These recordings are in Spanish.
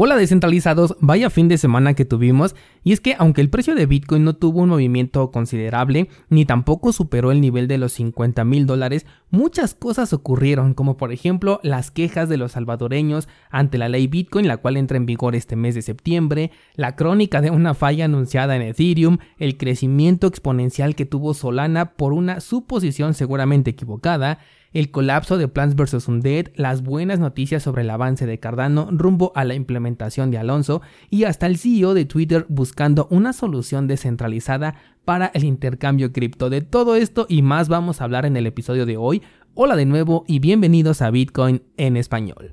Hola descentralizados, vaya fin de semana que tuvimos y es que aunque el precio de Bitcoin no tuvo un movimiento considerable ni tampoco superó el nivel de los 50 mil dólares, muchas cosas ocurrieron como por ejemplo las quejas de los salvadoreños ante la ley Bitcoin la cual entra en vigor este mes de septiembre, la crónica de una falla anunciada en Ethereum, el crecimiento exponencial que tuvo Solana por una suposición seguramente equivocada, el colapso de Plants vs. Undead, las buenas noticias sobre el avance de Cardano rumbo a la implementación de Alonso y hasta el CEO de Twitter buscando una solución descentralizada para el intercambio cripto. De todo esto y más vamos a hablar en el episodio de hoy. Hola de nuevo y bienvenidos a Bitcoin en español.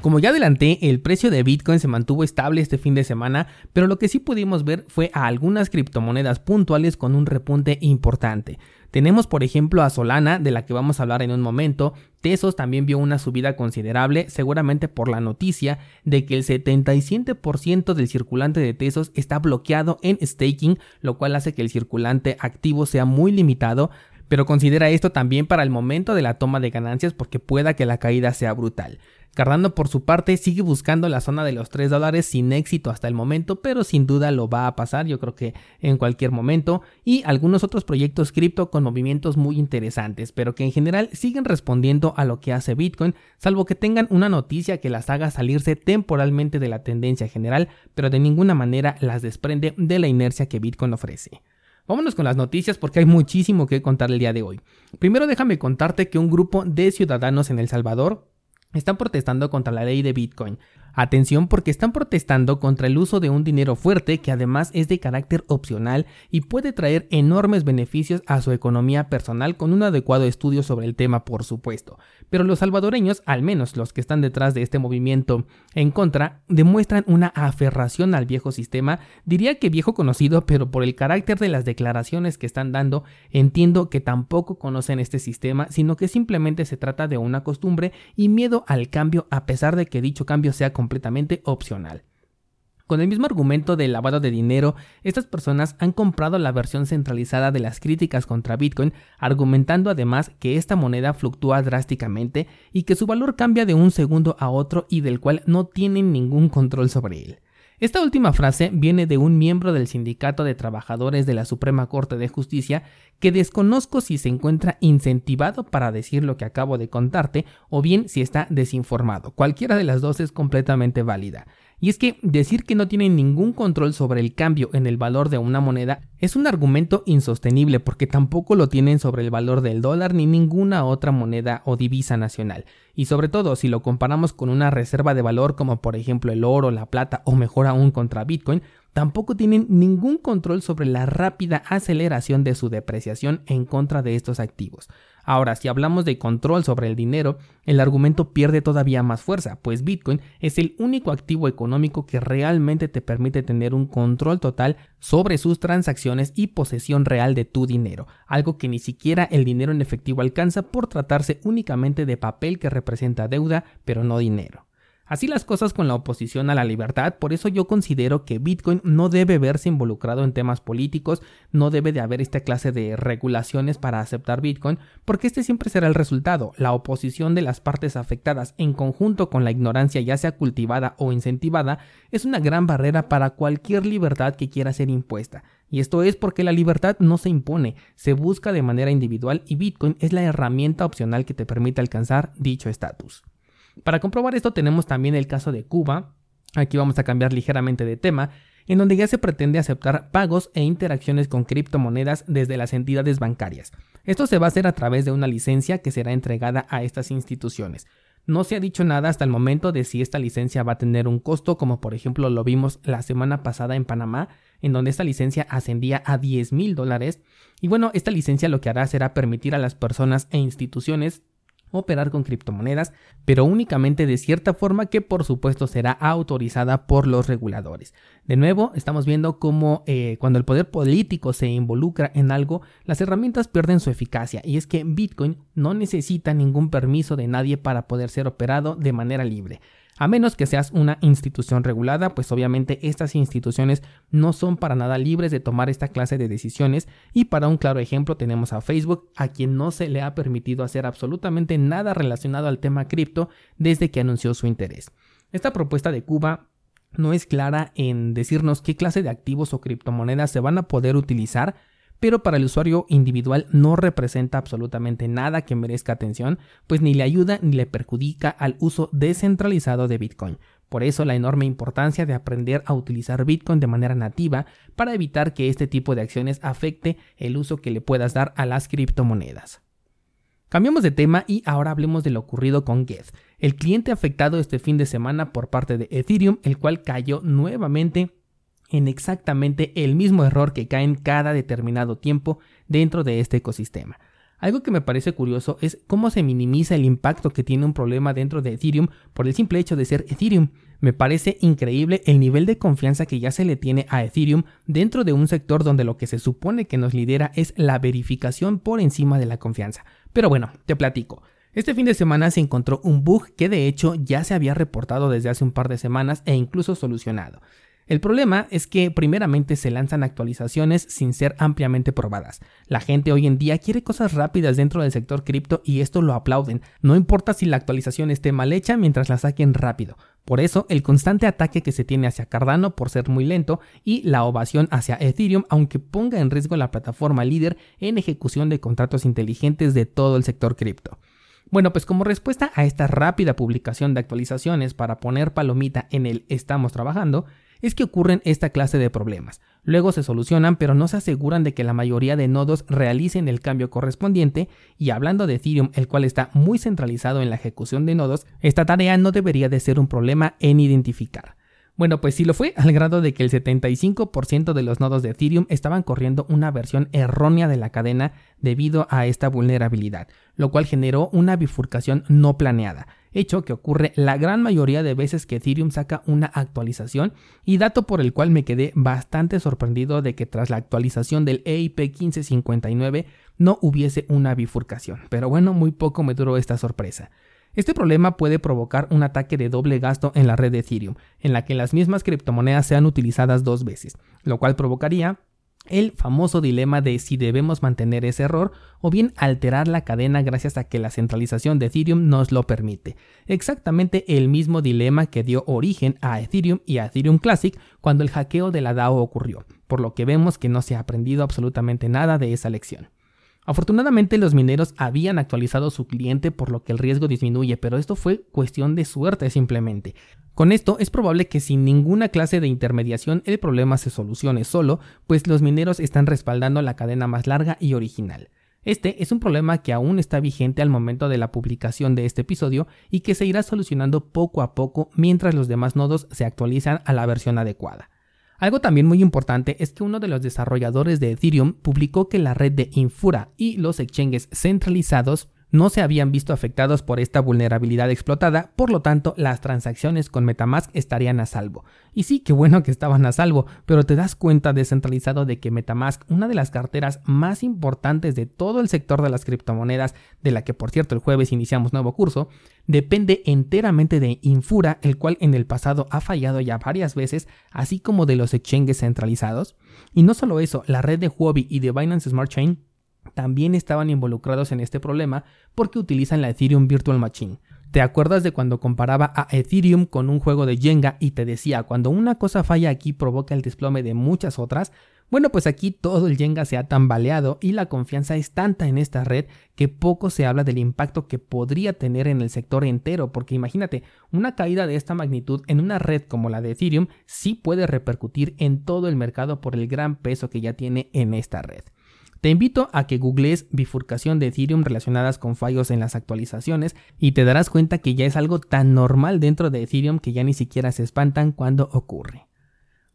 Como ya adelanté, el precio de Bitcoin se mantuvo estable este fin de semana, pero lo que sí pudimos ver fue a algunas criptomonedas puntuales con un repunte importante. Tenemos por ejemplo a Solana, de la que vamos a hablar en un momento. Tesos también vio una subida considerable, seguramente por la noticia de que el 77% del circulante de Tesos está bloqueado en staking, lo cual hace que el circulante activo sea muy limitado. Pero considera esto también para el momento de la toma de ganancias porque pueda que la caída sea brutal. Cardano por su parte sigue buscando la zona de los 3 dólares sin éxito hasta el momento, pero sin duda lo va a pasar, yo creo que en cualquier momento, y algunos otros proyectos cripto con movimientos muy interesantes, pero que en general siguen respondiendo a lo que hace Bitcoin, salvo que tengan una noticia que las haga salirse temporalmente de la tendencia general, pero de ninguna manera las desprende de la inercia que Bitcoin ofrece. Vámonos con las noticias porque hay muchísimo que contar el día de hoy. Primero déjame contarte que un grupo de ciudadanos en El Salvador están protestando contra la ley de Bitcoin. Atención porque están protestando contra el uso de un dinero fuerte que además es de carácter opcional y puede traer enormes beneficios a su economía personal con un adecuado estudio sobre el tema por supuesto. Pero los salvadoreños, al menos los que están detrás de este movimiento en contra, demuestran una aferración al viejo sistema, diría que viejo conocido, pero por el carácter de las declaraciones que están dando, entiendo que tampoco conocen este sistema, sino que simplemente se trata de una costumbre y miedo al cambio a pesar de que dicho cambio sea opcional. Con el mismo argumento del lavado de dinero, estas personas han comprado la versión centralizada de las críticas contra Bitcoin, argumentando además que esta moneda fluctúa drásticamente y que su valor cambia de un segundo a otro y del cual no tienen ningún control sobre él. Esta última frase viene de un miembro del Sindicato de Trabajadores de la Suprema Corte de Justicia que desconozco si se encuentra incentivado para decir lo que acabo de contarte o bien si está desinformado. Cualquiera de las dos es completamente válida. Y es que decir que no tienen ningún control sobre el cambio en el valor de una moneda es un argumento insostenible porque tampoco lo tienen sobre el valor del dólar ni ninguna otra moneda o divisa nacional. Y sobre todo si lo comparamos con una reserva de valor como por ejemplo el oro, la plata o mejor aún contra Bitcoin, tampoco tienen ningún control sobre la rápida aceleración de su depreciación en contra de estos activos. Ahora, si hablamos de control sobre el dinero, el argumento pierde todavía más fuerza, pues Bitcoin es el único activo económico que realmente te permite tener un control total sobre sus transacciones y posesión real de tu dinero, algo que ni siquiera el dinero en efectivo alcanza por tratarse únicamente de papel que representa deuda, pero no dinero. Así las cosas con la oposición a la libertad, por eso yo considero que Bitcoin no debe verse involucrado en temas políticos, no debe de haber esta clase de regulaciones para aceptar Bitcoin, porque este siempre será el resultado, la oposición de las partes afectadas en conjunto con la ignorancia ya sea cultivada o incentivada, es una gran barrera para cualquier libertad que quiera ser impuesta. Y esto es porque la libertad no se impone, se busca de manera individual y Bitcoin es la herramienta opcional que te permite alcanzar dicho estatus. Para comprobar esto tenemos también el caso de Cuba, aquí vamos a cambiar ligeramente de tema, en donde ya se pretende aceptar pagos e interacciones con criptomonedas desde las entidades bancarias. Esto se va a hacer a través de una licencia que será entregada a estas instituciones. No se ha dicho nada hasta el momento de si esta licencia va a tener un costo, como por ejemplo lo vimos la semana pasada en Panamá, en donde esta licencia ascendía a 10 mil dólares. Y bueno, esta licencia lo que hará será permitir a las personas e instituciones operar con criptomonedas, pero únicamente de cierta forma que por supuesto será autorizada por los reguladores. De nuevo, estamos viendo cómo eh, cuando el poder político se involucra en algo, las herramientas pierden su eficacia y es que Bitcoin no necesita ningún permiso de nadie para poder ser operado de manera libre. A menos que seas una institución regulada, pues obviamente estas instituciones no son para nada libres de tomar esta clase de decisiones y para un claro ejemplo tenemos a Facebook, a quien no se le ha permitido hacer absolutamente nada relacionado al tema cripto desde que anunció su interés. Esta propuesta de Cuba no es clara en decirnos qué clase de activos o criptomonedas se van a poder utilizar pero para el usuario individual no representa absolutamente nada que merezca atención, pues ni le ayuda ni le perjudica al uso descentralizado de Bitcoin. Por eso la enorme importancia de aprender a utilizar Bitcoin de manera nativa para evitar que este tipo de acciones afecte el uso que le puedas dar a las criptomonedas. Cambiamos de tema y ahora hablemos de lo ocurrido con Geth, el cliente afectado este fin de semana por parte de Ethereum, el cual cayó nuevamente en exactamente el mismo error que cae en cada determinado tiempo dentro de este ecosistema. Algo que me parece curioso es cómo se minimiza el impacto que tiene un problema dentro de Ethereum por el simple hecho de ser Ethereum. Me parece increíble el nivel de confianza que ya se le tiene a Ethereum dentro de un sector donde lo que se supone que nos lidera es la verificación por encima de la confianza. Pero bueno, te platico. Este fin de semana se encontró un bug que de hecho ya se había reportado desde hace un par de semanas e incluso solucionado. El problema es que primeramente se lanzan actualizaciones sin ser ampliamente probadas. La gente hoy en día quiere cosas rápidas dentro del sector cripto y esto lo aplauden. No importa si la actualización esté mal hecha mientras la saquen rápido. Por eso, el constante ataque que se tiene hacia Cardano por ser muy lento y la ovación hacia Ethereum aunque ponga en riesgo la plataforma líder en ejecución de contratos inteligentes de todo el sector cripto. Bueno, pues como respuesta a esta rápida publicación de actualizaciones para poner palomita en el estamos trabajando, es que ocurren esta clase de problemas. Luego se solucionan, pero no se aseguran de que la mayoría de nodos realicen el cambio correspondiente, y hablando de Ethereum, el cual está muy centralizado en la ejecución de nodos, esta tarea no debería de ser un problema en identificar. Bueno, pues sí lo fue, al grado de que el 75% de los nodos de Ethereum estaban corriendo una versión errónea de la cadena debido a esta vulnerabilidad, lo cual generó una bifurcación no planeada, hecho que ocurre la gran mayoría de veces que Ethereum saca una actualización y dato por el cual me quedé bastante sorprendido de que tras la actualización del EIP 1559 no hubiese una bifurcación, pero bueno, muy poco me duró esta sorpresa. Este problema puede provocar un ataque de doble gasto en la red de Ethereum, en la que las mismas criptomonedas sean utilizadas dos veces, lo cual provocaría el famoso dilema de si debemos mantener ese error o bien alterar la cadena gracias a que la centralización de Ethereum nos lo permite. Exactamente el mismo dilema que dio origen a Ethereum y a Ethereum Classic cuando el hackeo de la DAO ocurrió, por lo que vemos que no se ha aprendido absolutamente nada de esa lección. Afortunadamente los mineros habían actualizado su cliente por lo que el riesgo disminuye, pero esto fue cuestión de suerte simplemente. Con esto es probable que sin ninguna clase de intermediación el problema se solucione solo, pues los mineros están respaldando la cadena más larga y original. Este es un problema que aún está vigente al momento de la publicación de este episodio y que se irá solucionando poco a poco mientras los demás nodos se actualizan a la versión adecuada. Algo también muy importante es que uno de los desarrolladores de Ethereum publicó que la red de Infura y los exchanges centralizados no se habían visto afectados por esta vulnerabilidad explotada, por lo tanto las transacciones con Metamask estarían a salvo. Y sí, qué bueno que estaban a salvo, pero te das cuenta descentralizado de que Metamask, una de las carteras más importantes de todo el sector de las criptomonedas, de la que por cierto el jueves iniciamos nuevo curso, depende enteramente de Infura, el cual en el pasado ha fallado ya varias veces, así como de los exchanges centralizados. Y no solo eso, la red de Huobi y de Binance Smart Chain también estaban involucrados en este problema porque utilizan la Ethereum Virtual Machine. ¿Te acuerdas de cuando comparaba a Ethereum con un juego de Jenga y te decía, cuando una cosa falla aquí provoca el desplome de muchas otras? Bueno, pues aquí todo el Jenga se ha tambaleado y la confianza es tanta en esta red que poco se habla del impacto que podría tener en el sector entero, porque imagínate, una caída de esta magnitud en una red como la de Ethereum sí puede repercutir en todo el mercado por el gran peso que ya tiene en esta red. Te invito a que googlees bifurcación de Ethereum relacionadas con fallos en las actualizaciones y te darás cuenta que ya es algo tan normal dentro de Ethereum que ya ni siquiera se espantan cuando ocurre.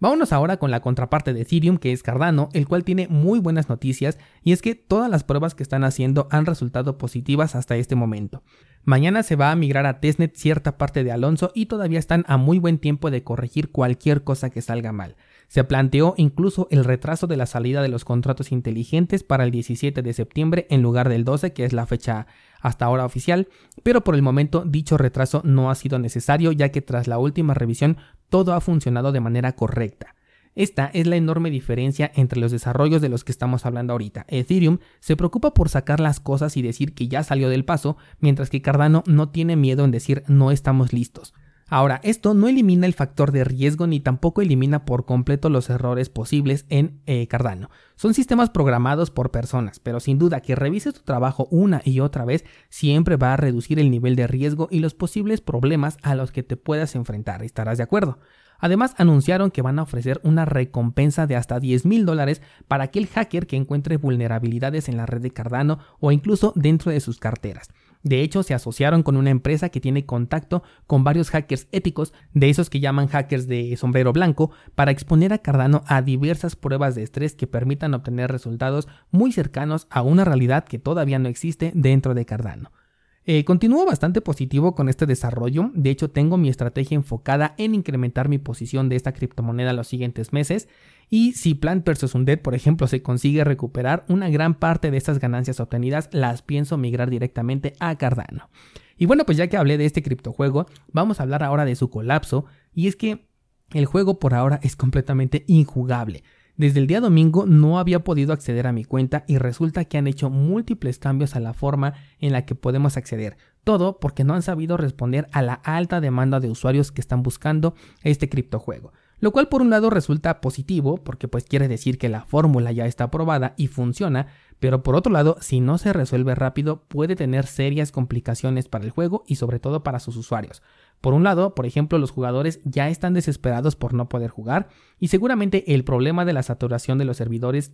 Vámonos ahora con la contraparte de Ethereum, que es Cardano, el cual tiene muy buenas noticias y es que todas las pruebas que están haciendo han resultado positivas hasta este momento. Mañana se va a migrar a testnet cierta parte de Alonso y todavía están a muy buen tiempo de corregir cualquier cosa que salga mal. Se planteó incluso el retraso de la salida de los contratos inteligentes para el 17 de septiembre en lugar del 12, que es la fecha hasta ahora oficial, pero por el momento dicho retraso no ha sido necesario ya que tras la última revisión todo ha funcionado de manera correcta. Esta es la enorme diferencia entre los desarrollos de los que estamos hablando ahorita. Ethereum se preocupa por sacar las cosas y decir que ya salió del paso, mientras que Cardano no tiene miedo en decir no estamos listos. Ahora, esto no elimina el factor de riesgo ni tampoco elimina por completo los errores posibles en eh, Cardano. Son sistemas programados por personas, pero sin duda que revises tu trabajo una y otra vez siempre va a reducir el nivel de riesgo y los posibles problemas a los que te puedas enfrentar. ¿Estarás de acuerdo? Además, anunciaron que van a ofrecer una recompensa de hasta 10 mil dólares para aquel hacker que encuentre vulnerabilidades en la red de Cardano o incluso dentro de sus carteras. De hecho, se asociaron con una empresa que tiene contacto con varios hackers éticos, de esos que llaman hackers de sombrero blanco, para exponer a Cardano a diversas pruebas de estrés que permitan obtener resultados muy cercanos a una realidad que todavía no existe dentro de Cardano. Eh, continúo bastante positivo con este desarrollo, de hecho tengo mi estrategia enfocada en incrementar mi posición de esta criptomoneda los siguientes meses y si Plant vs Undead por ejemplo se consigue recuperar una gran parte de estas ganancias obtenidas las pienso migrar directamente a Cardano. Y bueno pues ya que hablé de este criptojuego vamos a hablar ahora de su colapso y es que el juego por ahora es completamente injugable. Desde el día domingo no había podido acceder a mi cuenta y resulta que han hecho múltiples cambios a la forma en la que podemos acceder. Todo porque no han sabido responder a la alta demanda de usuarios que están buscando este criptojuego. Lo cual por un lado resulta positivo porque pues quiere decir que la fórmula ya está probada y funciona, pero por otro lado, si no se resuelve rápido puede tener serias complicaciones para el juego y sobre todo para sus usuarios. Por un lado, por ejemplo, los jugadores ya están desesperados por no poder jugar y seguramente el problema de la saturación de los servidores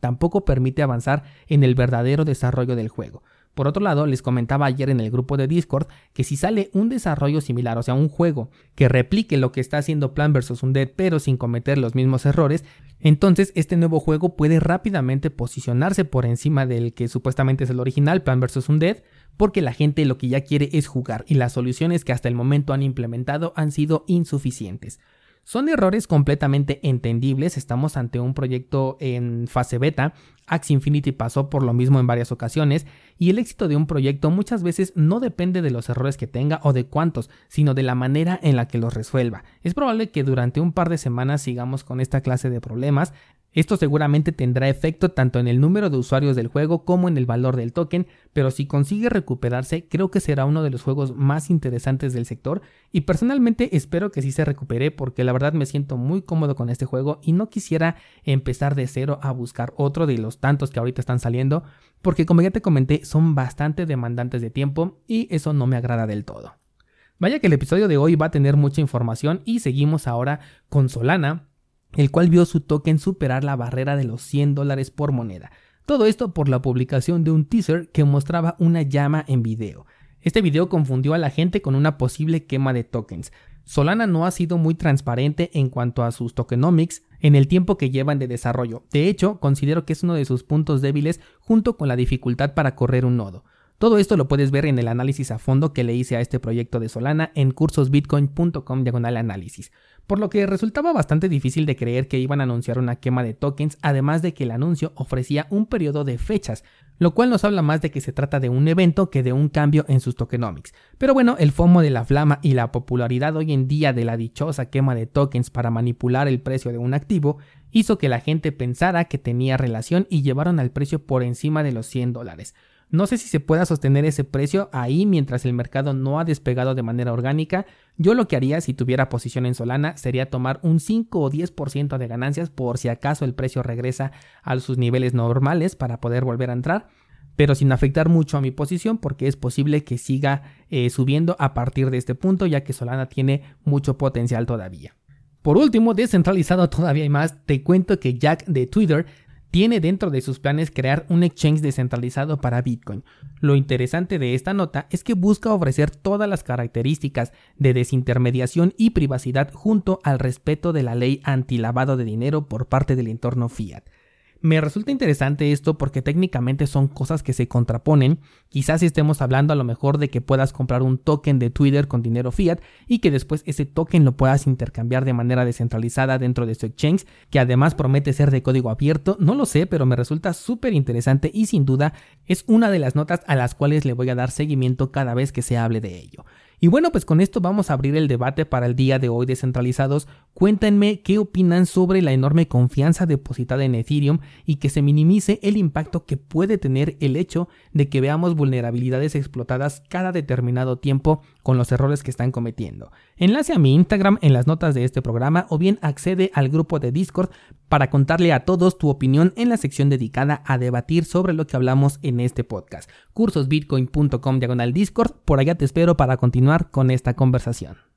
tampoco permite avanzar en el verdadero desarrollo del juego. Por otro lado, les comentaba ayer en el grupo de Discord que si sale un desarrollo similar, o sea, un juego que replique lo que está haciendo Plan vs. Undead pero sin cometer los mismos errores, entonces este nuevo juego puede rápidamente posicionarse por encima del que supuestamente es el original, Plan vs. Undead, porque la gente lo que ya quiere es jugar y las soluciones que hasta el momento han implementado han sido insuficientes. Son errores completamente entendibles, estamos ante un proyecto en fase beta, Axie Infinity pasó por lo mismo en varias ocasiones y el éxito de un proyecto muchas veces no depende de los errores que tenga o de cuántos, sino de la manera en la que los resuelva. Es probable que durante un par de semanas sigamos con esta clase de problemas, esto seguramente tendrá efecto tanto en el número de usuarios del juego como en el valor del token, pero si consigue recuperarse creo que será uno de los juegos más interesantes del sector y personalmente espero que sí se recupere porque la verdad me siento muy cómodo con este juego y no quisiera empezar de cero a buscar otro de los tantos que ahorita están saliendo porque como ya te comenté son bastante demandantes de tiempo y eso no me agrada del todo. Vaya que el episodio de hoy va a tener mucha información y seguimos ahora con Solana el cual vio su token superar la barrera de los 100 dólares por moneda. Todo esto por la publicación de un teaser que mostraba una llama en video. Este video confundió a la gente con una posible quema de tokens. Solana no ha sido muy transparente en cuanto a sus tokenomics en el tiempo que llevan de desarrollo. De hecho, considero que es uno de sus puntos débiles junto con la dificultad para correr un nodo. Todo esto lo puedes ver en el análisis a fondo que le hice a este proyecto de Solana en cursosbitcoin.com diagonal análisis por lo que resultaba bastante difícil de creer que iban a anunciar una quema de tokens, además de que el anuncio ofrecía un periodo de fechas, lo cual nos habla más de que se trata de un evento que de un cambio en sus tokenomics. Pero bueno, el FOMO de la flama y la popularidad hoy en día de la dichosa quema de tokens para manipular el precio de un activo hizo que la gente pensara que tenía relación y llevaron al precio por encima de los 100 dólares. No sé si se pueda sostener ese precio ahí mientras el mercado no ha despegado de manera orgánica. Yo lo que haría si tuviera posición en Solana sería tomar un 5 o 10% de ganancias por si acaso el precio regresa a sus niveles normales para poder volver a entrar pero sin afectar mucho a mi posición porque es posible que siga eh, subiendo a partir de este punto ya que Solana tiene mucho potencial todavía. Por último, descentralizado todavía hay más, te cuento que Jack de Twitter tiene dentro de sus planes crear un exchange descentralizado para Bitcoin. Lo interesante de esta nota es que busca ofrecer todas las características de desintermediación y privacidad junto al respeto de la ley antilavado de dinero por parte del entorno fiat. Me resulta interesante esto porque técnicamente son cosas que se contraponen. Quizás estemos hablando a lo mejor de que puedas comprar un token de Twitter con dinero fiat y que después ese token lo puedas intercambiar de manera descentralizada dentro de su exchange, que además promete ser de código abierto. No lo sé, pero me resulta súper interesante y sin duda es una de las notas a las cuales le voy a dar seguimiento cada vez que se hable de ello. Y bueno, pues con esto vamos a abrir el debate para el día de hoy descentralizados. Cuéntenme qué opinan sobre la enorme confianza depositada en Ethereum y que se minimice el impacto que puede tener el hecho de que veamos vulnerabilidades explotadas cada determinado tiempo con los errores que están cometiendo. Enlace a mi Instagram en las notas de este programa o bien accede al grupo de Discord para contarle a todos tu opinión en la sección dedicada a debatir sobre lo que hablamos en este podcast. cursosbitcoin.com diagonal Discord, por allá te espero para continuar con esta conversación.